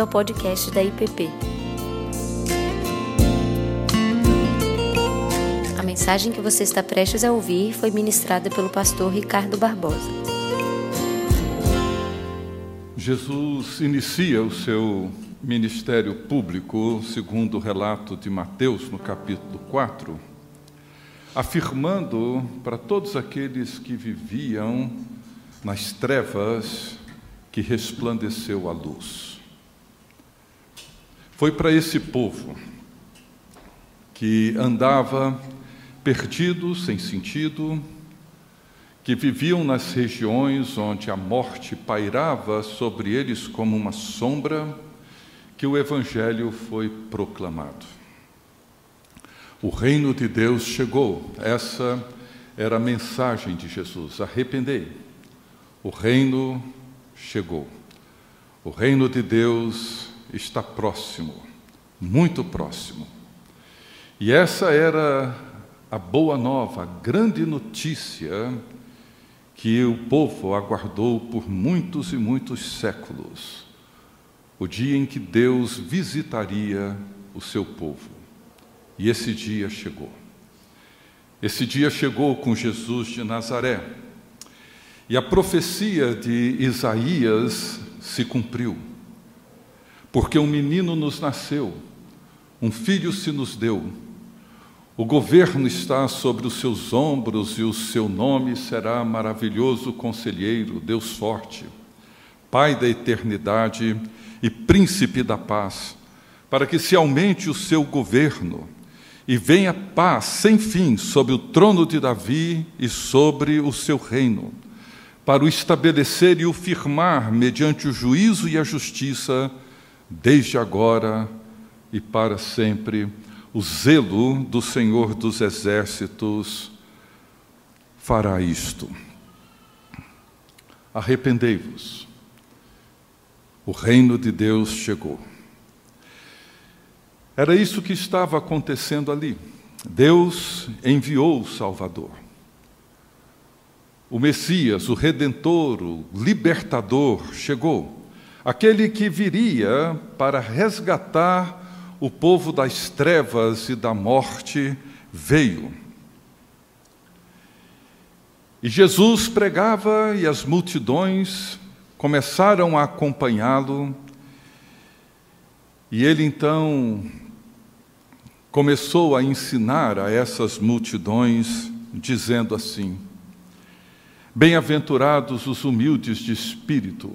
bem-vindo ao podcast da IPP. A mensagem que você está prestes a ouvir foi ministrada pelo pastor Ricardo Barbosa. Jesus inicia o seu ministério público, segundo o relato de Mateus, no capítulo 4, afirmando para todos aqueles que viviam nas trevas que resplandeceu a luz. Foi para esse povo que andava perdido, sem sentido, que viviam nas regiões onde a morte pairava sobre eles como uma sombra, que o Evangelho foi proclamado. O reino de Deus chegou, essa era a mensagem de Jesus: arrependei, o reino chegou. O reino de Deus está próximo, muito próximo. E essa era a boa nova, a grande notícia que o povo aguardou por muitos e muitos séculos. O dia em que Deus visitaria o seu povo. E esse dia chegou. Esse dia chegou com Jesus de Nazaré e a profecia de Isaías se cumpriu, porque um menino nos nasceu, um filho se nos deu, o governo está sobre os seus ombros e o seu nome será maravilhoso conselheiro, Deus forte, Pai da eternidade e príncipe da paz, para que se aumente o seu governo e venha paz sem fim sobre o trono de Davi e sobre o seu reino para o estabelecer e o firmar mediante o juízo e a justiça, desde agora e para sempre. O zelo do Senhor dos Exércitos fará isto. Arrependei-vos. O reino de Deus chegou. Era isso que estava acontecendo ali. Deus enviou o Salvador o Messias, o Redentor, o Libertador chegou, aquele que viria para resgatar o povo das trevas e da morte, veio. E Jesus pregava e as multidões começaram a acompanhá-lo, e ele então começou a ensinar a essas multidões, dizendo assim: Bem-aventurados os humildes de espírito,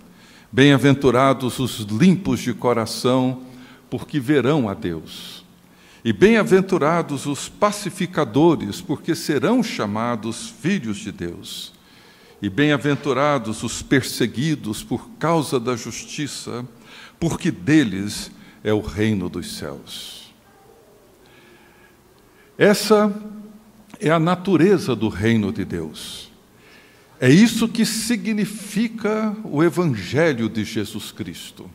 Bem-aventurados os limpos de coração, porque verão a Deus. E bem-aventurados os pacificadores, porque serão chamados filhos de Deus. E bem-aventurados os perseguidos por causa da justiça, porque deles é o reino dos céus. Essa é a natureza do reino de Deus. É isso que significa o Evangelho de Jesus Cristo.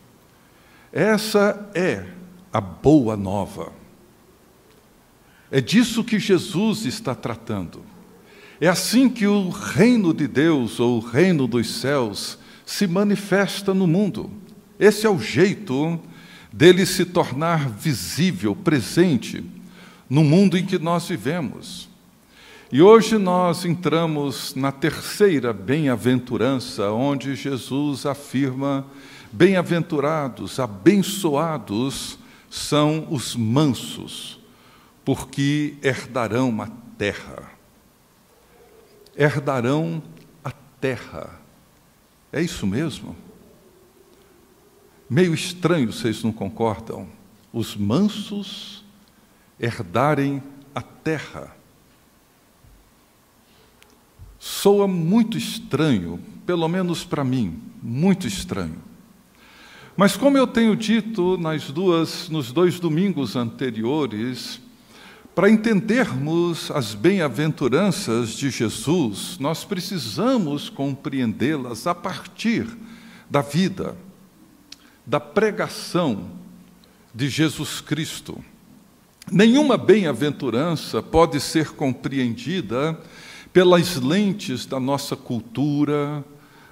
Essa é a boa nova. É disso que Jesus está tratando. É assim que o reino de Deus, ou o reino dos céus, se manifesta no mundo. Esse é o jeito dele se tornar visível, presente, no mundo em que nós vivemos. E hoje nós entramos na terceira bem-aventurança, onde Jesus afirma: bem-aventurados, abençoados são os mansos, porque herdarão a terra. Herdarão a terra. É isso mesmo? Meio estranho, vocês não concordam? Os mansos herdarem a terra. Soa muito estranho, pelo menos para mim, muito estranho. Mas como eu tenho dito nas duas, nos dois domingos anteriores, para entendermos as bem-aventuranças de Jesus, nós precisamos compreendê-las a partir da vida, da pregação de Jesus Cristo. Nenhuma bem-aventurança pode ser compreendida pelas lentes da nossa cultura,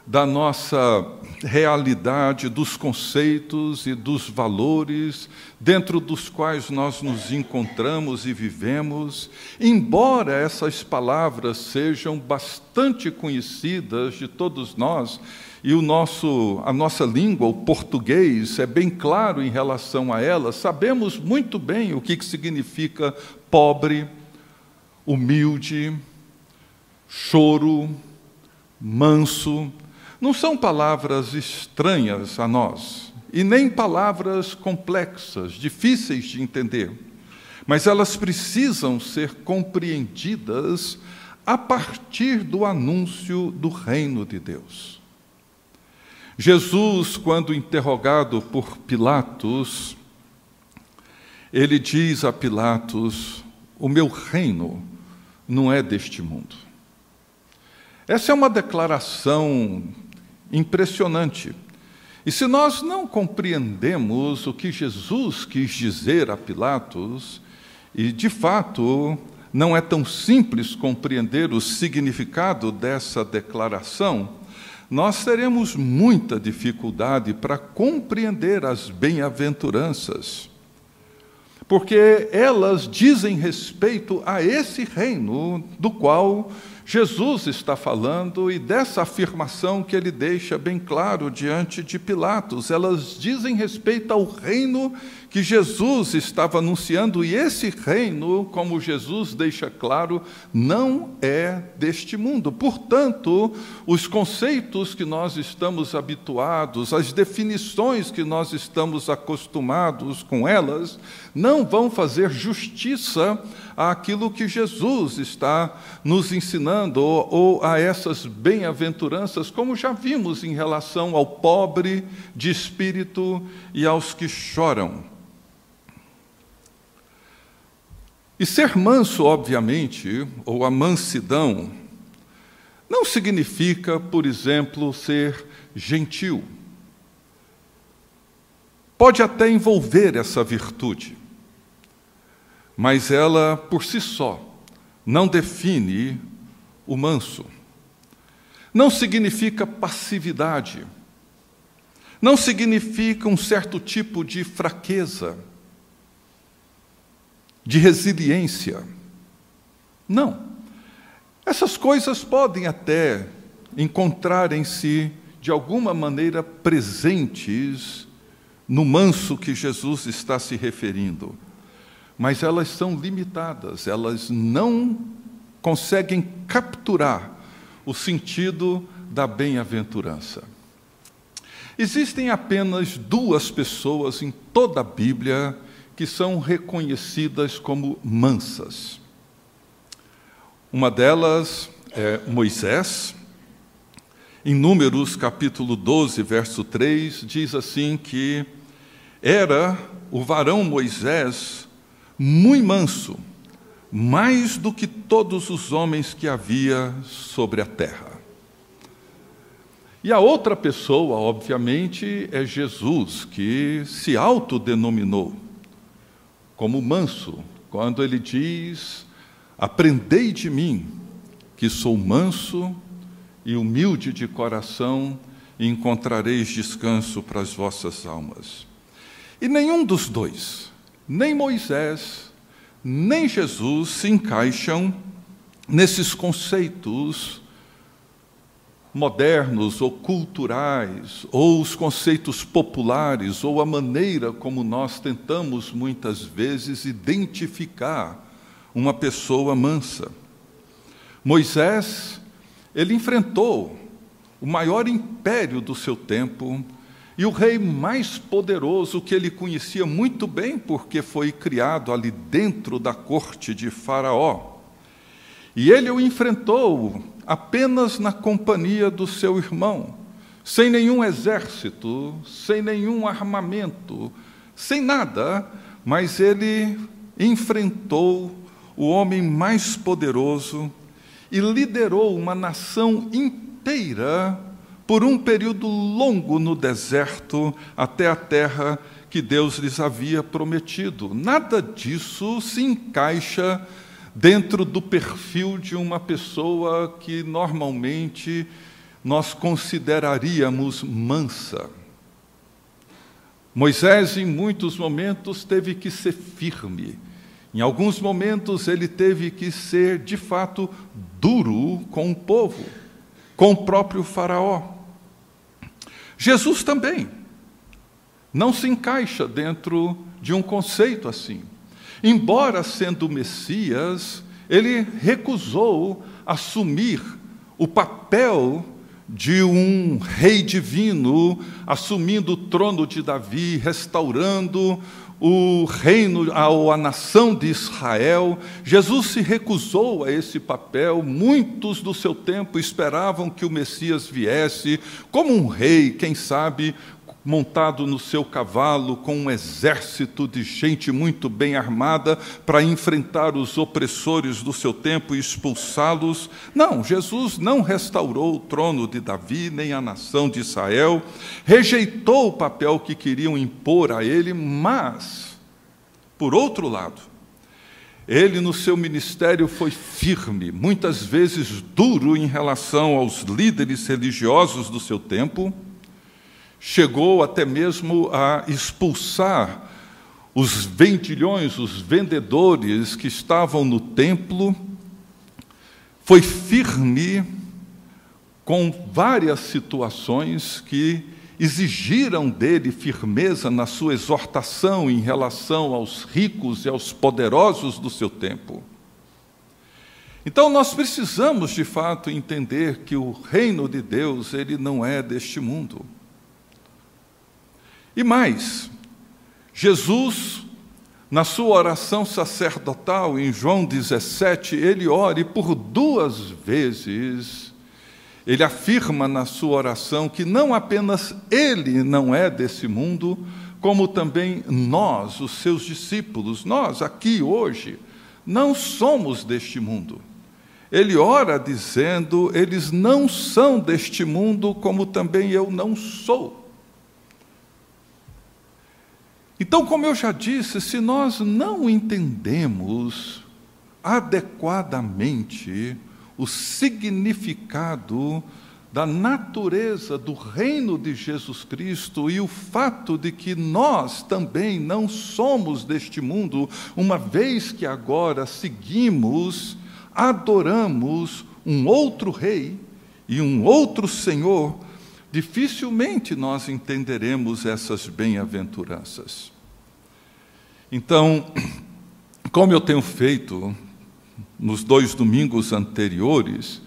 da nossa realidade, dos conceitos e dos valores dentro dos quais nós nos encontramos e vivemos, embora essas palavras sejam bastante conhecidas de todos nós, e o nosso, a nossa língua, o português, é bem claro em relação a elas, sabemos muito bem o que significa pobre, humilde, choro, manso, não são palavras estranhas a nós, e nem palavras complexas, difíceis de entender, mas elas precisam ser compreendidas a partir do anúncio do reino de Deus. Jesus, quando interrogado por Pilatos, ele diz a Pilatos: O meu reino não é deste mundo. Essa é uma declaração impressionante. E se nós não compreendemos o que Jesus quis dizer a Pilatos, e de fato não é tão simples compreender o significado dessa declaração, nós teremos muita dificuldade para compreender as bem-aventuranças, porque elas dizem respeito a esse reino do qual Jesus está falando e dessa afirmação que ele deixa bem claro diante de Pilatos. Elas dizem respeito ao reino que Jesus estava anunciando, e esse reino, como Jesus deixa claro, não é deste mundo. Portanto, os conceitos que nós estamos habituados, as definições que nós estamos acostumados com elas, não vão fazer justiça àquilo que Jesus está nos ensinando, ou, ou a essas bem-aventuranças, como já vimos em relação ao pobre de espírito e aos que choram. E ser manso, obviamente, ou a mansidão, não significa, por exemplo, ser gentil. Pode até envolver essa virtude, mas ela, por si só, não define o manso. Não significa passividade. Não significa um certo tipo de fraqueza de resiliência. Não. Essas coisas podem até encontrarem-se de alguma maneira presentes no manso que Jesus está se referindo, mas elas são limitadas, elas não conseguem capturar o sentido da bem-aventurança. Existem apenas duas pessoas em toda a Bíblia que são reconhecidas como mansas. Uma delas é Moisés. Em Números capítulo 12, verso 3, diz assim que era o varão Moisés muito manso, mais do que todos os homens que havia sobre a terra. E a outra pessoa, obviamente, é Jesus, que se autodenominou como manso, quando ele diz: Aprendei de mim, que sou manso e humilde de coração, e encontrareis descanso para as vossas almas. E nenhum dos dois, nem Moisés, nem Jesus, se encaixam nesses conceitos modernos ou culturais, ou os conceitos populares, ou a maneira como nós tentamos muitas vezes identificar uma pessoa mansa. Moisés, ele enfrentou o maior império do seu tempo e o rei mais poderoso que ele conhecia muito bem, porque foi criado ali dentro da corte de Faraó. E ele o enfrentou apenas na companhia do seu irmão, sem nenhum exército, sem nenhum armamento, sem nada, mas ele enfrentou o homem mais poderoso e liderou uma nação inteira por um período longo no deserto até a terra que Deus lhes havia prometido. Nada disso se encaixa dentro do perfil de uma pessoa que normalmente nós consideraríamos mansa. Moisés, em muitos momentos, teve que ser firme. Em alguns momentos, ele teve que ser, de fato, duro com o povo, com o próprio Faraó. Jesus também não se encaixa dentro de um conceito assim. Embora sendo Messias, ele recusou assumir o papel de um rei divino assumindo o trono de Davi, restaurando o reino, a, a nação de Israel. Jesus se recusou a esse papel. Muitos do seu tempo esperavam que o Messias viesse como um rei, quem sabe montado no seu cavalo, com um exército de gente muito bem armada para enfrentar os opressores do seu tempo e expulsá-los. Não, Jesus não restaurou o trono de Davi, nem a nação de Israel, rejeitou o papel que queriam impor a ele, mas, por outro lado, ele, no seu ministério, foi firme, muitas vezes duro em relação aos líderes religiosos do seu tempo chegou até mesmo a expulsar os vendilhões, os vendedores que estavam no templo, foi firme com várias situações que exigiram dele firmeza na sua exortação em relação aos ricos e aos poderosos do seu tempo. Então nós precisamos de fato entender que o reino de Deus, ele não é deste mundo. E mais, Jesus, na sua oração sacerdotal, em João 17, ele ora e por duas vezes ele afirma na sua oração que não apenas ele não é desse mundo, como também nós, os seus discípulos, nós aqui hoje, não somos deste mundo. Ele ora dizendo: eles não são deste mundo, como também eu não sou. Então, como eu já disse, se nós não entendemos adequadamente o significado da natureza do reino de Jesus Cristo e o fato de que nós também não somos deste mundo, uma vez que agora seguimos, adoramos um outro rei e um outro Senhor, dificilmente nós entenderemos essas bem-aventuranças. Então, como eu tenho feito nos dois domingos anteriores,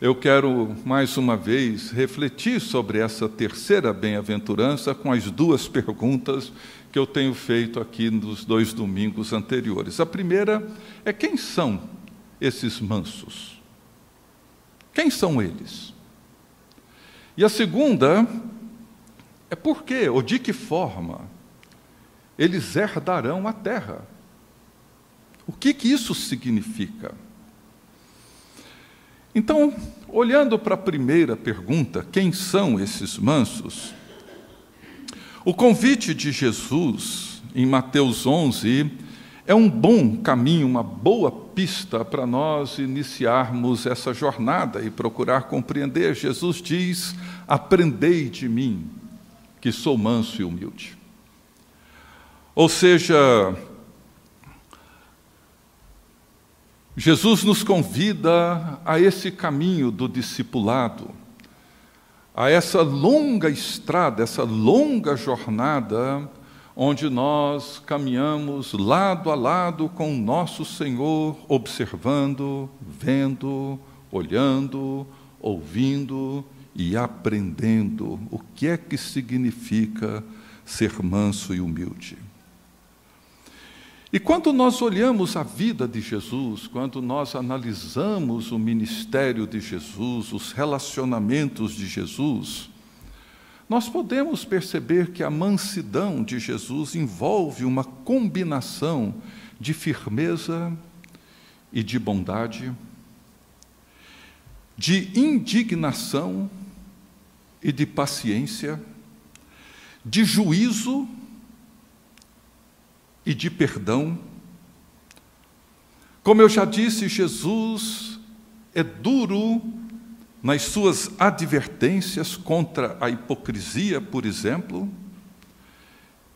eu quero mais uma vez refletir sobre essa terceira bem-aventurança com as duas perguntas que eu tenho feito aqui nos dois domingos anteriores. A primeira é: quem são esses mansos? Quem são eles? E a segunda é por quê, ou de que forma, eles herdarão a terra. O que, que isso significa? Então, olhando para a primeira pergunta, quem são esses mansos? O convite de Jesus, em Mateus 11, é um bom caminho, uma boa pista para nós iniciarmos essa jornada e procurar compreender. Jesus diz: Aprendei de mim, que sou manso e humilde. Ou seja, Jesus nos convida a esse caminho do discipulado, a essa longa estrada, essa longa jornada onde nós caminhamos lado a lado com o nosso Senhor, observando, vendo, olhando, ouvindo e aprendendo o que é que significa ser manso e humilde. E quando nós olhamos a vida de Jesus, quando nós analisamos o ministério de Jesus, os relacionamentos de Jesus, nós podemos perceber que a mansidão de Jesus envolve uma combinação de firmeza e de bondade, de indignação e de paciência, de juízo e de perdão. Como eu já disse, Jesus é duro nas suas advertências contra a hipocrisia, por exemplo,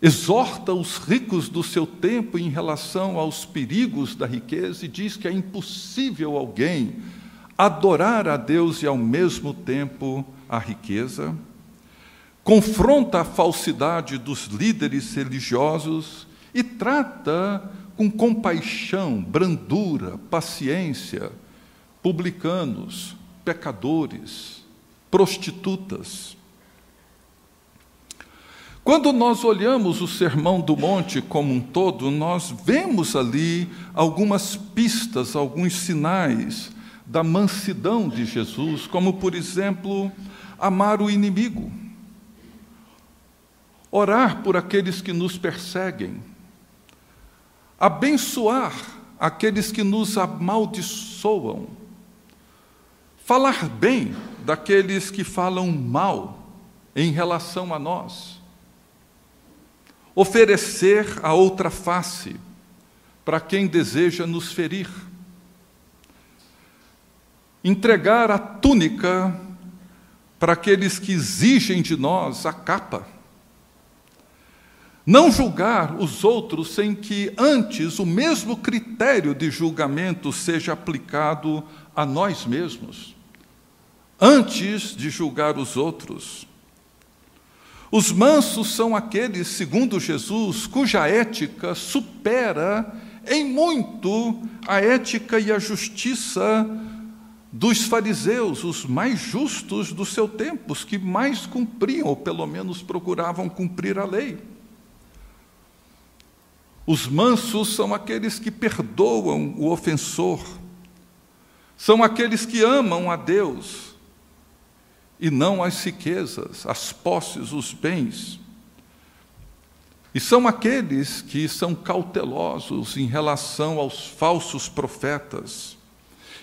exorta os ricos do seu tempo em relação aos perigos da riqueza e diz que é impossível alguém adorar a Deus e ao mesmo tempo a riqueza. Confronta a falsidade dos líderes religiosos e trata com compaixão, brandura, paciência, publicanos, pecadores, prostitutas. Quando nós olhamos o Sermão do Monte como um todo, nós vemos ali algumas pistas, alguns sinais da mansidão de Jesus, como, por exemplo, amar o inimigo, orar por aqueles que nos perseguem, abençoar aqueles que nos amaldiçoam, falar bem daqueles que falam mal em relação a nós oferecer a outra face para quem deseja nos ferir, entregar a túnica para aqueles que exigem de nós a capa. Não julgar os outros sem que antes o mesmo critério de julgamento seja aplicado a nós mesmos. Antes de julgar os outros, os mansos são aqueles, segundo Jesus, cuja ética supera em muito a ética e a justiça dos fariseus, os mais justos do seu tempo, os que mais cumpriam, ou pelo menos procuravam cumprir a lei. Os mansos são aqueles que perdoam o ofensor, são aqueles que amam a Deus, e não as riquezas, as posses, os bens. E são aqueles que são cautelosos em relação aos falsos profetas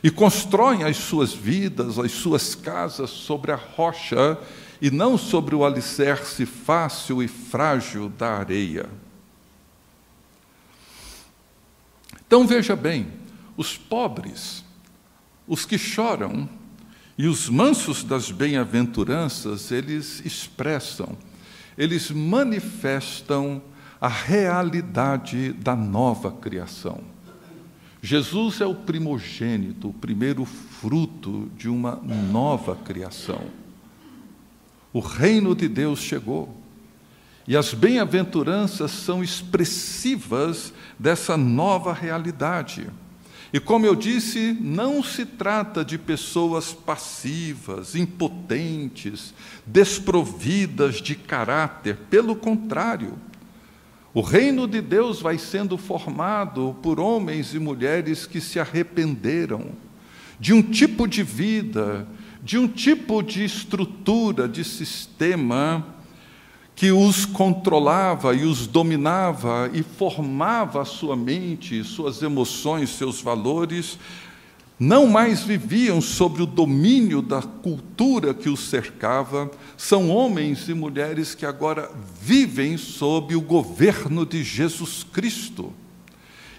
e constroem as suas vidas, as suas casas sobre a rocha e não sobre o alicerce fácil e frágil da areia. Então veja bem, os pobres, os que choram, e os mansos das bem-aventuranças, eles expressam, eles manifestam a realidade da nova criação. Jesus é o primogênito, o primeiro fruto de uma nova criação. O reino de Deus chegou. E as bem-aventuranças são expressivas dessa nova realidade. E como eu disse, não se trata de pessoas passivas, impotentes, desprovidas de caráter, pelo contrário. O reino de Deus vai sendo formado por homens e mulheres que se arrependeram de um tipo de vida, de um tipo de estrutura, de sistema que os controlava e os dominava e formava a sua mente, suas emoções, seus valores, não mais viviam sobre o domínio da cultura que os cercava, são homens e mulheres que agora vivem sob o governo de Jesus Cristo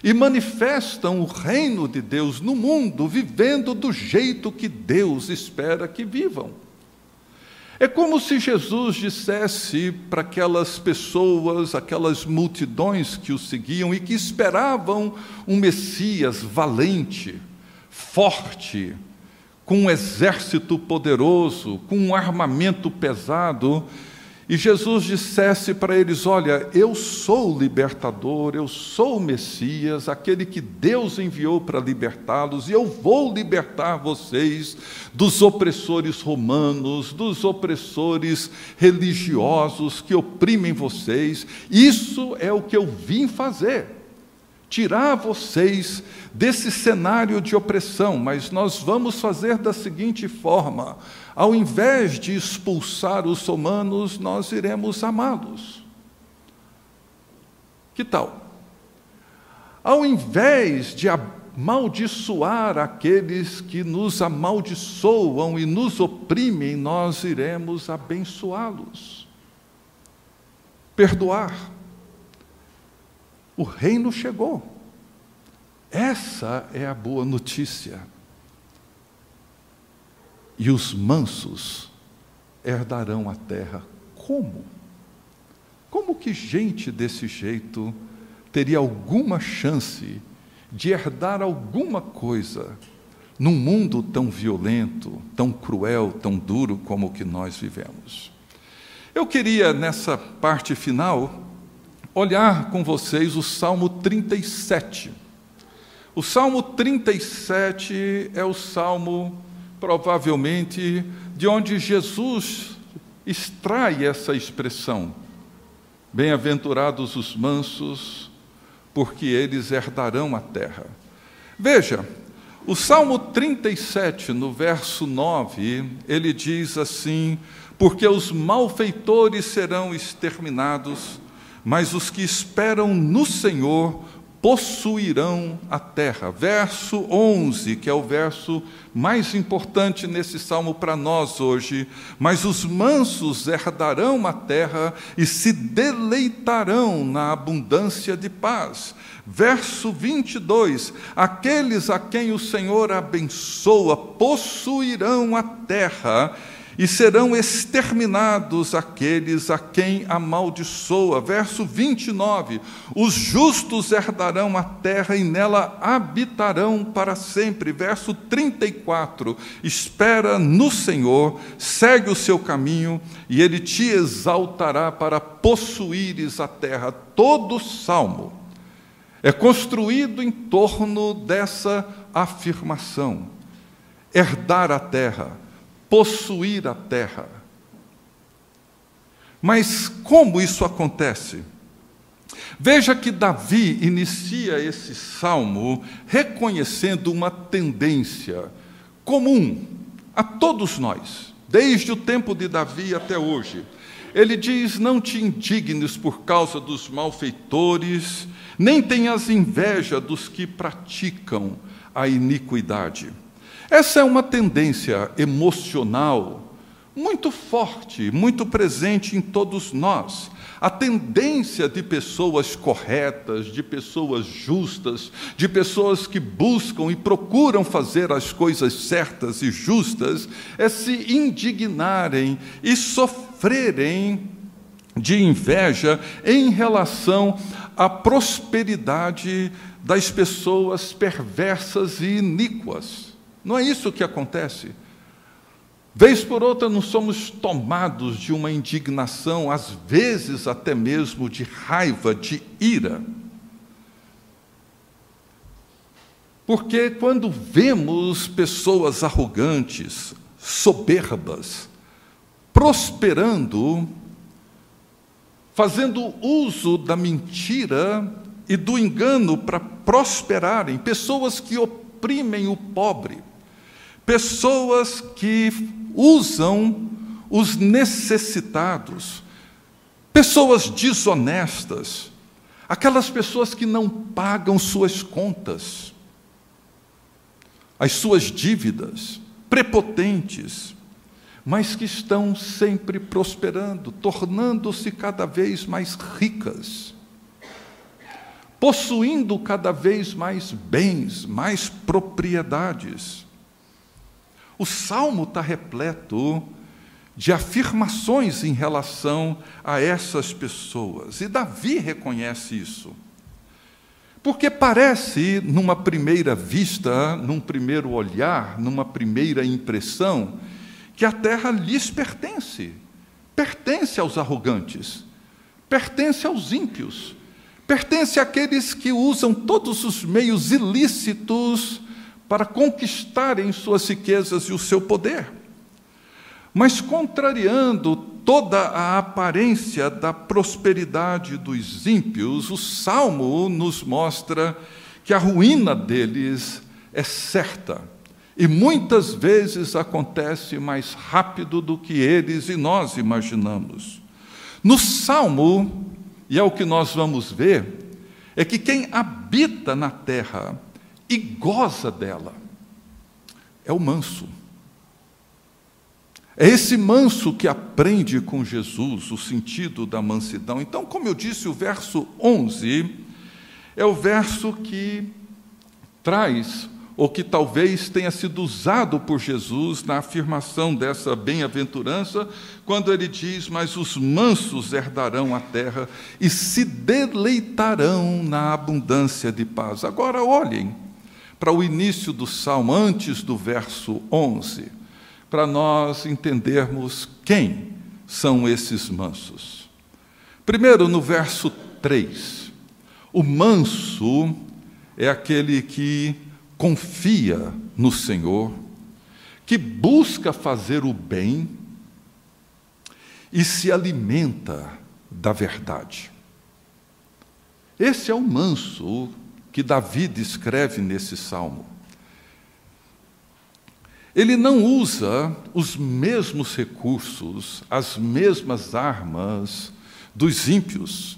e manifestam o reino de Deus no mundo, vivendo do jeito que Deus espera que vivam. É como se Jesus dissesse para aquelas pessoas, aquelas multidões que o seguiam e que esperavam um Messias valente, forte, com um exército poderoso, com um armamento pesado, e Jesus dissesse para eles: Olha, eu sou o libertador, eu sou o Messias, aquele que Deus enviou para libertá-los, e eu vou libertar vocês dos opressores romanos, dos opressores religiosos que oprimem vocês. Isso é o que eu vim fazer. tirar vocês desse cenário de opressão, mas nós vamos fazer da seguinte forma: ao invés de expulsar os romanos, nós iremos amá-los. Que tal? Ao invés de amaldiçoar aqueles que nos amaldiçoam e nos oprimem, nós iremos abençoá-los. Perdoar. O reino chegou. Essa é a boa notícia. E os mansos herdarão a terra. Como? Como que gente desse jeito teria alguma chance de herdar alguma coisa num mundo tão violento, tão cruel, tão duro como o que nós vivemos? Eu queria, nessa parte final, olhar com vocês o Salmo 37. O Salmo 37 é o salmo, provavelmente, de onde Jesus extrai essa expressão: Bem-aventurados os mansos, porque eles herdarão a terra. Veja, o Salmo 37, no verso 9, ele diz assim: Porque os malfeitores serão exterminados, mas os que esperam no Senhor possuirão a terra. Verso 11, que é o verso mais importante nesse salmo para nós hoje. Mas os mansos herdarão a terra e se deleitarão na abundância de paz. Verso 22: Aqueles a quem o Senhor abençoa possuirão a terra e serão exterminados aqueles a quem amaldiçoa. Verso 29: Os justos herdarão a terra e nela habitarão para sempre. Verso 34: Espera no Senhor, segue o seu caminho e ele te exaltará para possuíres a terra. Todo salmo é construído em torno dessa afirmação: herdar a terra possuir a terra. Mas como isso acontece? Veja que Davi inicia esse salmo reconhecendo uma tendência comum a todos nós, desde o tempo de Davi até hoje. Ele diz: Não te indignes por causa dos malfeitores, nem tenhas inveja dos que praticam a iniquidade. Essa é uma tendência emocional muito forte, muito presente em todos nós. A tendência de pessoas corretas, de pessoas justas, de pessoas que buscam e procuram fazer as coisas certas e justas, é se indignarem e sofrerem de inveja em relação à prosperidade das pessoas perversas e iníquas. Não é isso que acontece. Vez por outra, não somos tomados de uma indignação, às vezes até mesmo de raiva, de ira. Porque quando vemos pessoas arrogantes, soberbas, prosperando, fazendo uso da mentira e do engano para prosperarem, pessoas que oprimem o pobre, pessoas que usam os necessitados, pessoas desonestas, aquelas pessoas que não pagam suas contas, as suas dívidas, prepotentes, mas que estão sempre prosperando, tornando-se cada vez mais ricas, possuindo cada vez mais bens, mais propriedades. O salmo está repleto de afirmações em relação a essas pessoas, e Davi reconhece isso. Porque parece, numa primeira vista, num primeiro olhar, numa primeira impressão, que a terra lhes pertence, pertence aos arrogantes, pertence aos ímpios, pertence àqueles que usam todos os meios ilícitos para conquistarem suas riquezas e o seu poder. Mas contrariando toda a aparência da prosperidade dos ímpios, o salmo nos mostra que a ruína deles é certa e muitas vezes acontece mais rápido do que eles e nós imaginamos. No salmo, e é o que nós vamos ver, é que quem habita na terra e goza dela é o manso. É esse manso que aprende com Jesus o sentido da mansidão. Então, como eu disse, o verso 11 é o verso que traz, ou que talvez tenha sido usado por Jesus na afirmação dessa bem-aventurança, quando ele diz: Mas os mansos herdarão a terra e se deleitarão na abundância de paz. Agora, olhem para o início do salmo, antes do verso 11 para nós entendermos quem são esses mansos. Primeiro, no verso 3, o manso é aquele que confia no Senhor, que busca fazer o bem e se alimenta da verdade. Esse é o manso que Davi descreve nesse salmo. Ele não usa os mesmos recursos, as mesmas armas dos ímpios.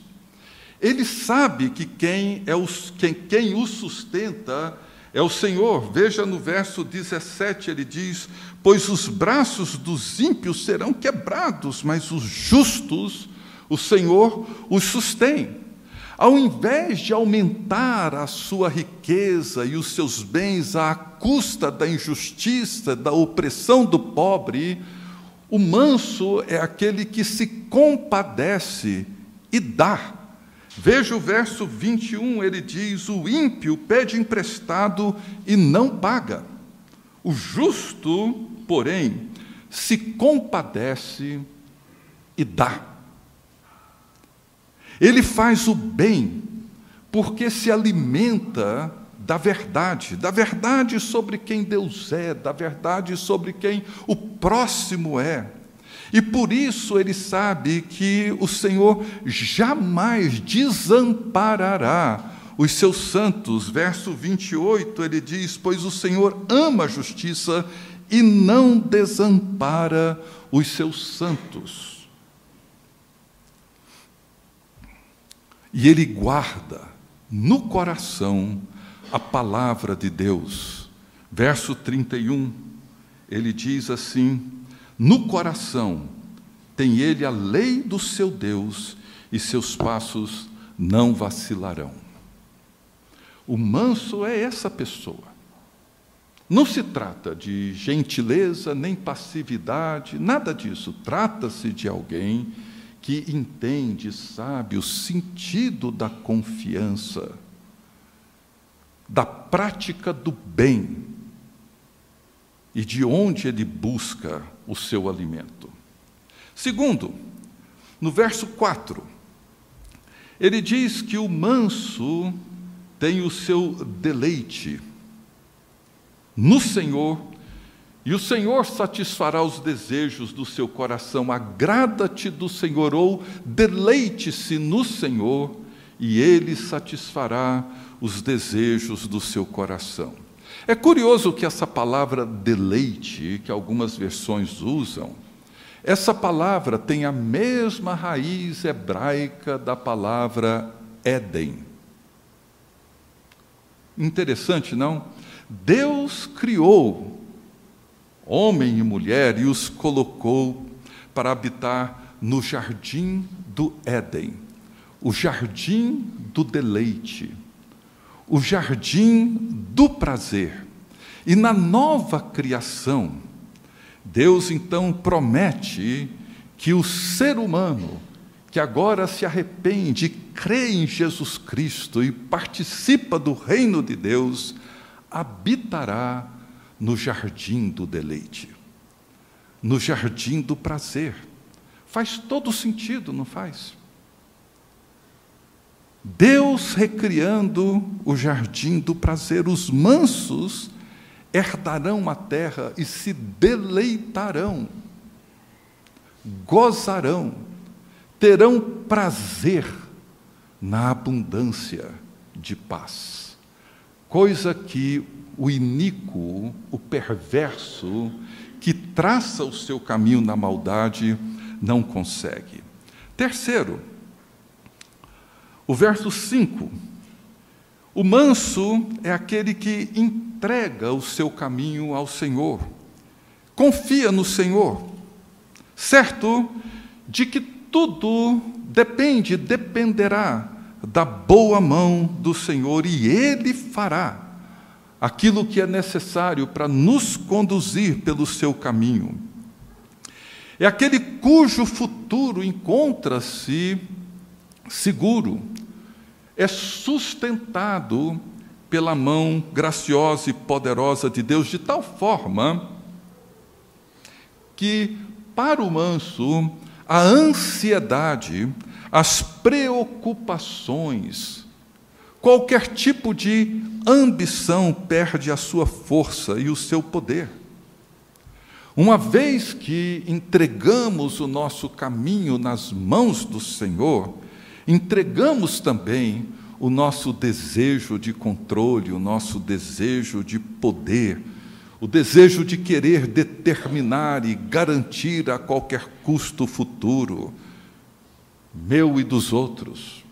Ele sabe que quem, é os, quem, quem o sustenta é o Senhor. Veja no verso 17, ele diz: Pois os braços dos ímpios serão quebrados, mas os justos, o Senhor os sustém. Ao invés de aumentar a sua riqueza e os seus bens à custa da injustiça, da opressão do pobre, o manso é aquele que se compadece e dá. Veja o verso 21, ele diz: O ímpio pede emprestado e não paga. O justo, porém, se compadece e dá. Ele faz o bem porque se alimenta da verdade, da verdade sobre quem Deus é, da verdade sobre quem o próximo é. E por isso ele sabe que o Senhor jamais desamparará os seus santos. Verso 28, ele diz: Pois o Senhor ama a justiça e não desampara os seus santos. E ele guarda no coração a palavra de Deus. Verso 31, ele diz assim: No coração tem ele a lei do seu Deus e seus passos não vacilarão. O manso é essa pessoa. Não se trata de gentileza nem passividade, nada disso. Trata-se de alguém que entende, sabe o sentido da confiança, da prática do bem e de onde ele busca o seu alimento. Segundo, no verso 4, ele diz que o manso tem o seu deleite no Senhor e o Senhor satisfará os desejos do seu coração. Agrada-te do Senhor, ou deleite-se no Senhor, e Ele satisfará os desejos do seu coração. É curioso que essa palavra deleite, que algumas versões usam, essa palavra tem a mesma raiz hebraica da palavra Éden. Interessante, não? Deus criou homem e mulher, e os colocou para habitar no jardim do Éden, o jardim do deleite, o jardim do prazer. E na nova criação, Deus então promete que o ser humano, que agora se arrepende, crê em Jesus Cristo e participa do reino de Deus, habitará no jardim do deleite, no jardim do prazer. Faz todo sentido, não faz? Deus recriando o jardim do prazer, os mansos herdarão a terra e se deleitarão gozarão, terão prazer na abundância de paz. Coisa que o iníquo, o perverso, que traça o seu caminho na maldade, não consegue. Terceiro, o verso 5. O manso é aquele que entrega o seu caminho ao Senhor, confia no Senhor, certo de que tudo depende, dependerá da boa mão do Senhor e Ele fará aquilo que é necessário para nos conduzir pelo seu caminho. É aquele cujo futuro encontra-se seguro, é sustentado pela mão graciosa e poderosa de Deus, de tal forma que, para o manso, a ansiedade, as preocupações, qualquer tipo de ambição perde a sua força e o seu poder. Uma vez que entregamos o nosso caminho nas mãos do Senhor, entregamos também o nosso desejo de controle, o nosso desejo de poder, o desejo de querer determinar e garantir a qualquer custo futuro, meu e dos outros.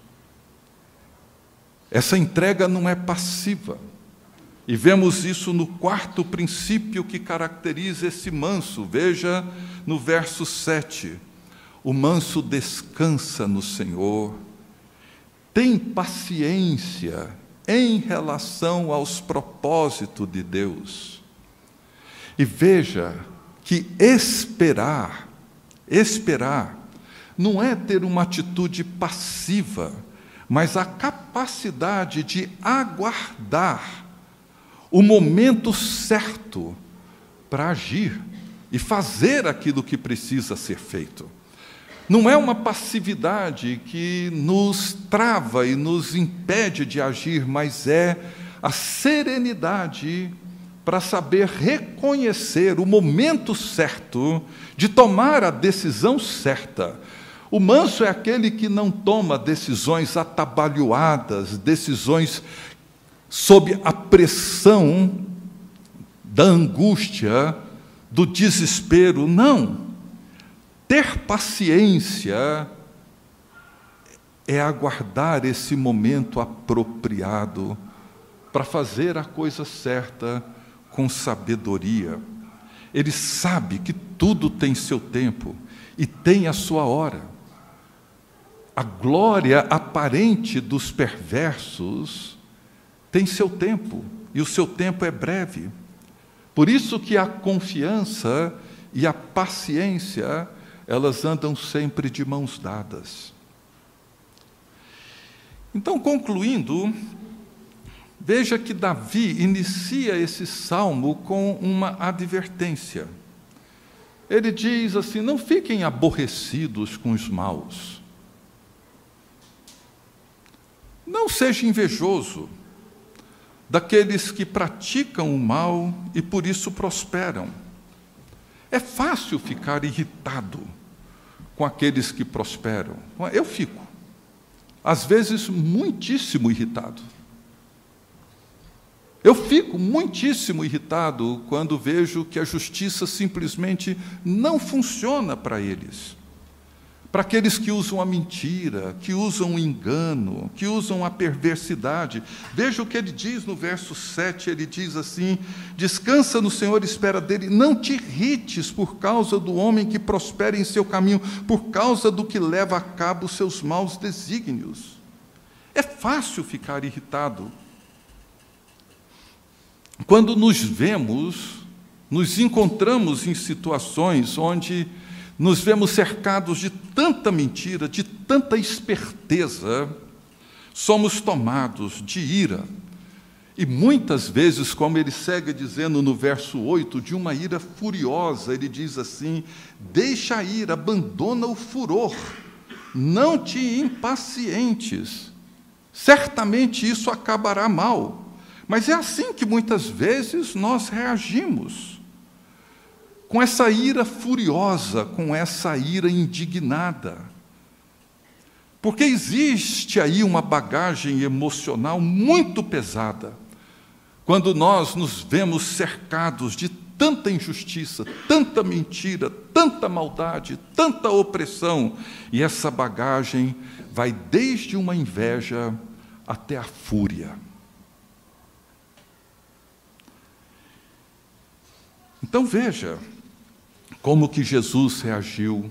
Essa entrega não é passiva. E vemos isso no quarto princípio que caracteriza esse manso. Veja no verso 7. O manso descansa no Senhor, tem paciência em relação aos propósitos de Deus. E veja que esperar, esperar, não é ter uma atitude passiva, mas a capacidade de aguardar o momento certo para agir e fazer aquilo que precisa ser feito. Não é uma passividade que nos trava e nos impede de agir, mas é a serenidade para saber reconhecer o momento certo de tomar a decisão certa, o manso é aquele que não toma decisões atabalhoadas, decisões sob a pressão da angústia, do desespero. Não. Ter paciência é aguardar esse momento apropriado para fazer a coisa certa com sabedoria. Ele sabe que tudo tem seu tempo e tem a sua hora a glória aparente dos perversos tem seu tempo, e o seu tempo é breve. Por isso que a confiança e a paciência, elas andam sempre de mãos dadas. Então, concluindo, veja que Davi inicia esse salmo com uma advertência. Ele diz assim: Não fiquem aborrecidos com os maus Não seja invejoso daqueles que praticam o mal e por isso prosperam. É fácil ficar irritado com aqueles que prosperam. Eu fico, às vezes, muitíssimo irritado. Eu fico muitíssimo irritado quando vejo que a justiça simplesmente não funciona para eles para aqueles que usam a mentira, que usam o engano, que usam a perversidade. Veja o que ele diz no verso 7, ele diz assim: Descansa no Senhor, espera dele, não te irrites por causa do homem que prospera em seu caminho, por causa do que leva a cabo seus maus desígnios. É fácil ficar irritado. Quando nos vemos, nos encontramos em situações onde nos vemos cercados de tanta mentira, de tanta esperteza, somos tomados de ira. E muitas vezes, como ele segue dizendo no verso 8, de uma ira furiosa, ele diz assim: Deixa a ira, abandona o furor, não te impacientes. Certamente isso acabará mal. Mas é assim que muitas vezes nós reagimos com essa ira furiosa, com essa ira indignada. Porque existe aí uma bagagem emocional muito pesada, quando nós nos vemos cercados de tanta injustiça, tanta mentira, tanta maldade, tanta opressão, e essa bagagem vai desde uma inveja até a fúria. Então veja como que Jesus reagiu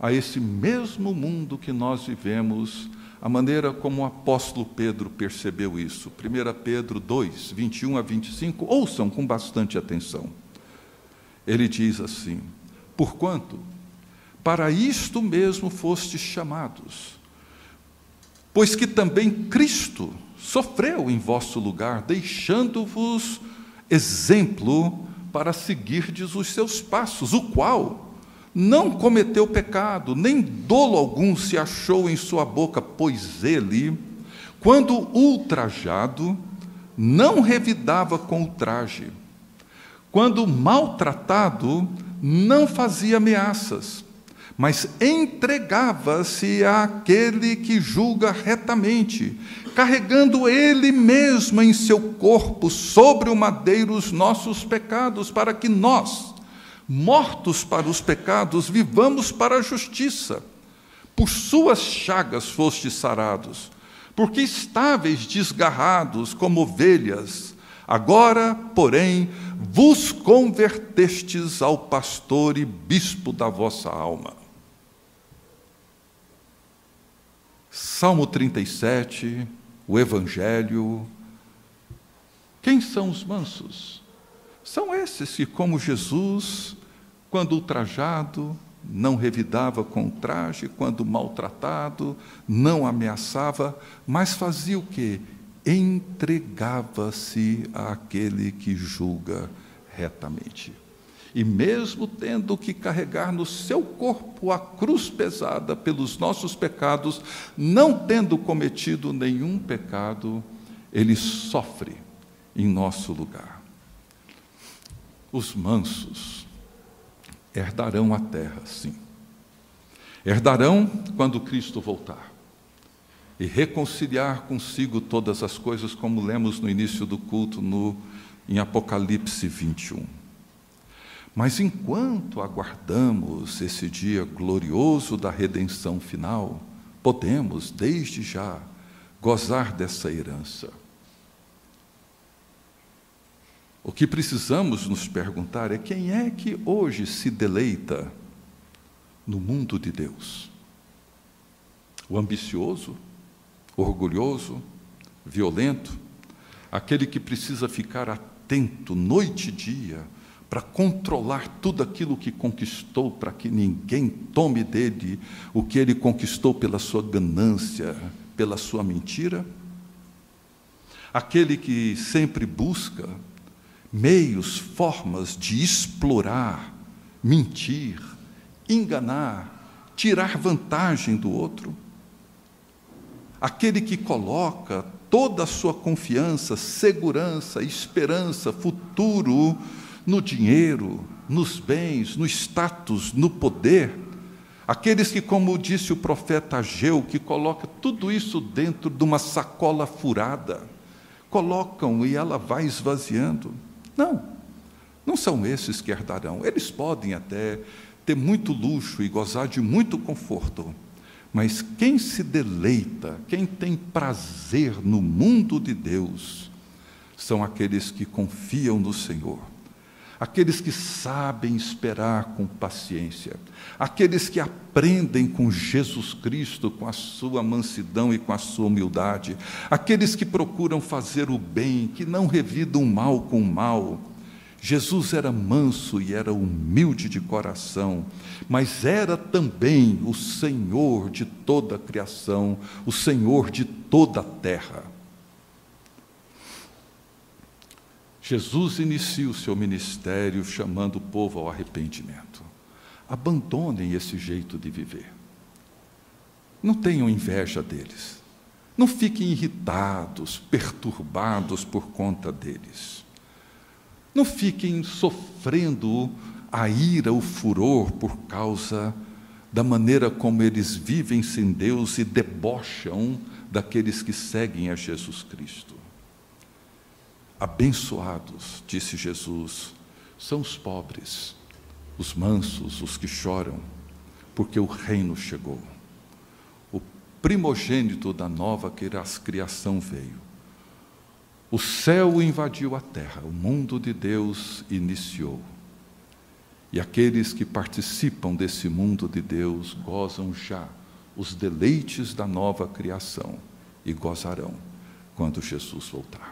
a esse mesmo mundo que nós vivemos, a maneira como o apóstolo Pedro percebeu isso. 1 Pedro 2, 21 a 25, ouçam com bastante atenção. Ele diz assim: Porquanto, para isto mesmo fostes chamados, pois que também Cristo sofreu em vosso lugar, deixando-vos exemplo para seguirdes os seus passos, o qual não cometeu pecado, nem dolo algum se achou em sua boca, pois ele, quando ultrajado, não revidava com ultraje. Quando maltratado, não fazia ameaças, mas entregava-se àquele que julga retamente, carregando ele mesmo em seu corpo sobre o madeiro os nossos pecados, para que nós, mortos para os pecados, vivamos para a justiça. Por suas chagas fostes sarados, porque estáveis desgarrados como ovelhas, agora, porém, vos convertestes ao pastor e bispo da vossa alma. Salmo 37, o Evangelho. Quem são os mansos? São esses que, como Jesus, quando ultrajado, não revidava com traje, quando maltratado, não ameaçava, mas fazia o quê? Entregava-se àquele que julga retamente. E mesmo tendo que carregar no seu corpo a cruz pesada pelos nossos pecados, não tendo cometido nenhum pecado, ele sofre em nosso lugar. Os mansos herdarão a terra, sim. Herdarão quando Cristo voltar e reconciliar consigo todas as coisas, como lemos no início do culto no, em Apocalipse 21. Mas enquanto aguardamos esse dia glorioso da redenção final, podemos, desde já, gozar dessa herança. O que precisamos nos perguntar é quem é que hoje se deleita no mundo de Deus? O ambicioso, orgulhoso, violento, aquele que precisa ficar atento noite e dia para controlar tudo aquilo que conquistou, para que ninguém tome dele o que ele conquistou pela sua ganância, pela sua mentira? Aquele que sempre busca meios, formas de explorar, mentir, enganar, tirar vantagem do outro? Aquele que coloca toda a sua confiança, segurança, esperança, futuro, no dinheiro, nos bens, no status, no poder. Aqueles que, como disse o profeta Ageu, que coloca tudo isso dentro de uma sacola furada, colocam e ela vai esvaziando. Não, não são esses que herdarão. Eles podem até ter muito luxo e gozar de muito conforto, mas quem se deleita, quem tem prazer no mundo de Deus, são aqueles que confiam no Senhor aqueles que sabem esperar com paciência, aqueles que aprendem com Jesus Cristo, com a sua mansidão e com a sua humildade, aqueles que procuram fazer o bem, que não revidam o mal com o mal. Jesus era manso e era humilde de coração, mas era também o Senhor de toda a criação, o Senhor de toda a terra. Jesus inicia o seu ministério chamando o povo ao arrependimento. Abandonem esse jeito de viver. Não tenham inveja deles. Não fiquem irritados, perturbados por conta deles. Não fiquem sofrendo a ira, o furor por causa da maneira como eles vivem sem Deus e debocham daqueles que seguem a Jesus Cristo. Abençoados, disse Jesus, são os pobres, os mansos, os que choram, porque o reino chegou. O primogênito da nova criação veio. O céu invadiu a terra, o mundo de Deus iniciou. E aqueles que participam desse mundo de Deus gozam já os deleites da nova criação e gozarão quando Jesus voltar.